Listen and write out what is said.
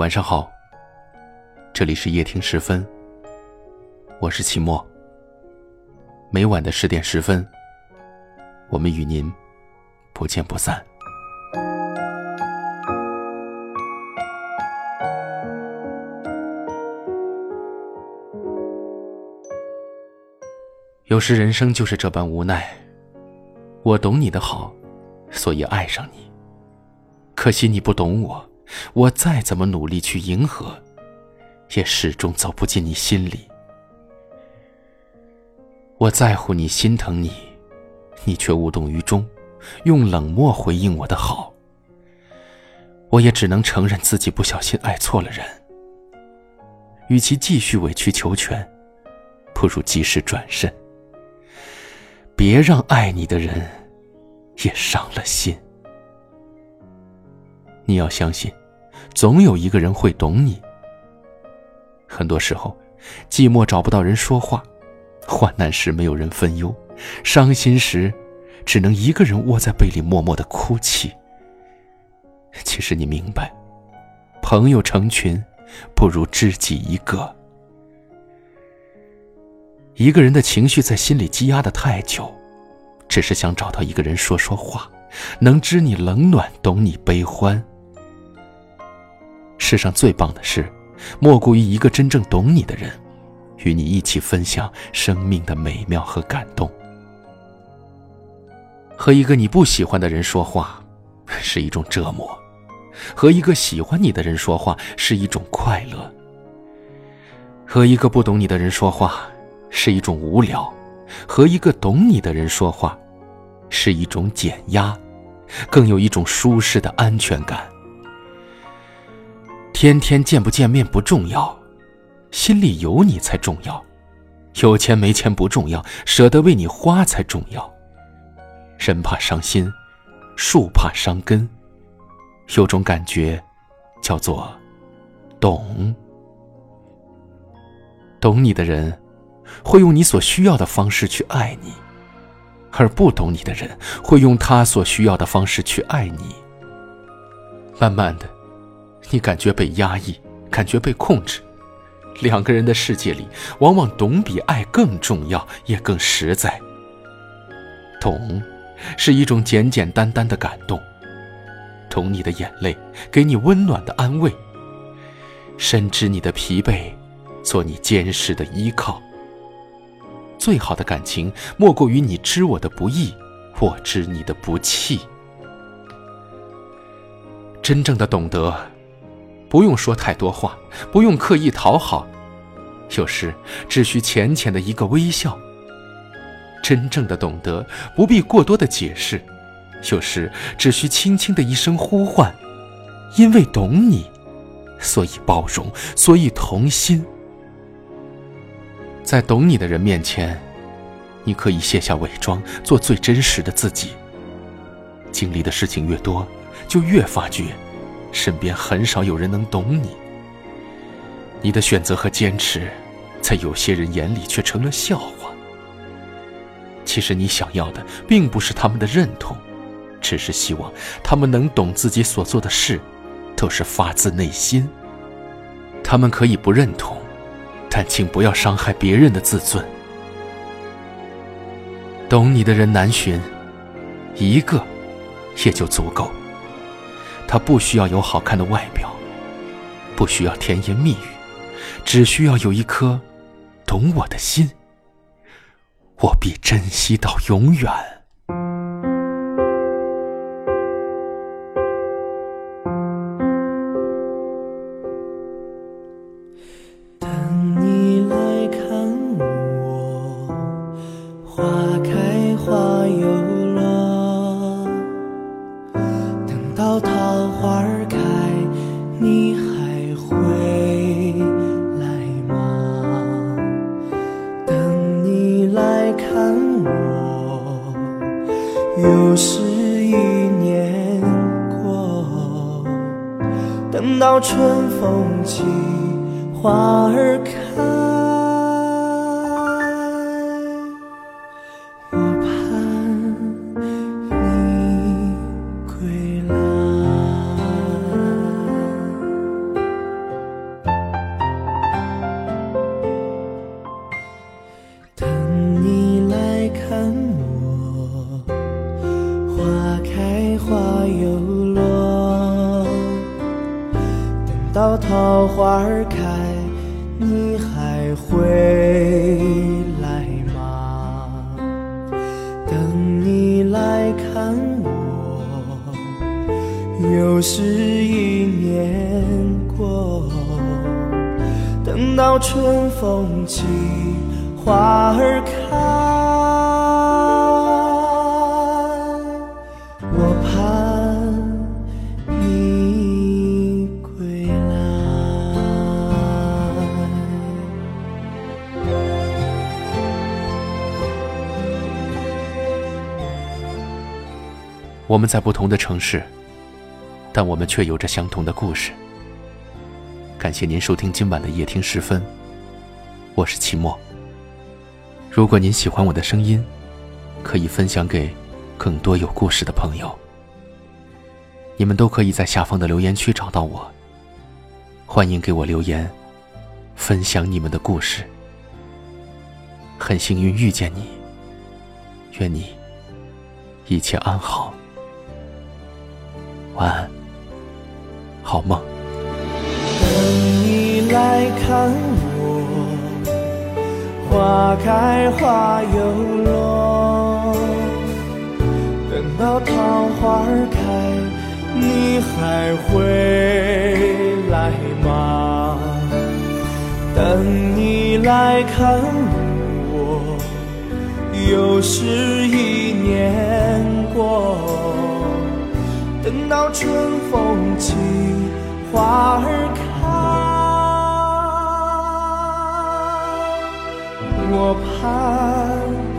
晚上好，这里是夜听十分，我是齐墨。每晚的十点十分，我们与您不见不散。有时人生就是这般无奈，我懂你的好，所以爱上你。可惜你不懂我。我再怎么努力去迎合，也始终走不进你心里。我在乎你，心疼你，你却无动于衷，用冷漠回应我的好。我也只能承认自己不小心爱错了人。与其继续委曲求全，不如及时转身。别让爱你的人也伤了心。你要相信。总有一个人会懂你。很多时候，寂寞找不到人说话，患难时没有人分忧，伤心时，只能一个人窝在被里默默的哭泣。其实你明白，朋友成群，不如知己一个。一个人的情绪在心里积压的太久，只是想找到一个人说说话，能知你冷暖，懂你悲欢。世上最棒的事，莫过于一个真正懂你的人，与你一起分享生命的美妙和感动。和一个你不喜欢的人说话，是一种折磨；和一个喜欢你的人说话，是一种快乐。和一个不懂你的人说话，是一种无聊；和一个懂你的人说话，是一种减压，更有一种舒适的安全感。天天见不见面不重要，心里有你才重要。有钱没钱不重要，舍得为你花才重要。人怕伤心，树怕伤根。有种感觉，叫做懂。懂你的人，会用你所需要的方式去爱你；而不懂你的人，会用他所需要的方式去爱你。慢慢的。你感觉被压抑，感觉被控制。两个人的世界里，往往懂比爱更重要，也更实在。懂，是一种简简单单的感动。懂你的眼泪，给你温暖的安慰。深知你的疲惫，做你坚实的依靠。最好的感情，莫过于你知我的不易，我知你的不弃。真正的懂得。不用说太多话，不用刻意讨好，有时只需浅浅的一个微笑。真正的懂得，不必过多的解释，有时只需轻轻的一声呼唤。因为懂你，所以包容，所以同心。在懂你的人面前，你可以卸下伪装，做最真实的自己。经历的事情越多，就越发觉。身边很少有人能懂你，你的选择和坚持，在有些人眼里却成了笑话。其实你想要的，并不是他们的认同，只是希望他们能懂自己所做的事，都是发自内心。他们可以不认同，但请不要伤害别人的自尊。懂你的人难寻，一个也就足够。他不需要有好看的外表，不需要甜言蜜语，只需要有一颗懂我的心，我必珍惜到永远。等你来看我。花开春风起，花儿开。到桃花开，你还会来吗？等你来看我，又是一年过。等到春风起，花儿开。我们在不同的城市，但我们却有着相同的故事。感谢您收听今晚的夜听时分，我是齐墨。如果您喜欢我的声音，可以分享给更多有故事的朋友。你们都可以在下方的留言区找到我，欢迎给我留言，分享你们的故事。很幸运遇见你，愿你一切安好。晚安，好梦。等你来看我，花开花又落。等到桃花开，你还会来吗？等你来看我，又是一春风起花儿开我盼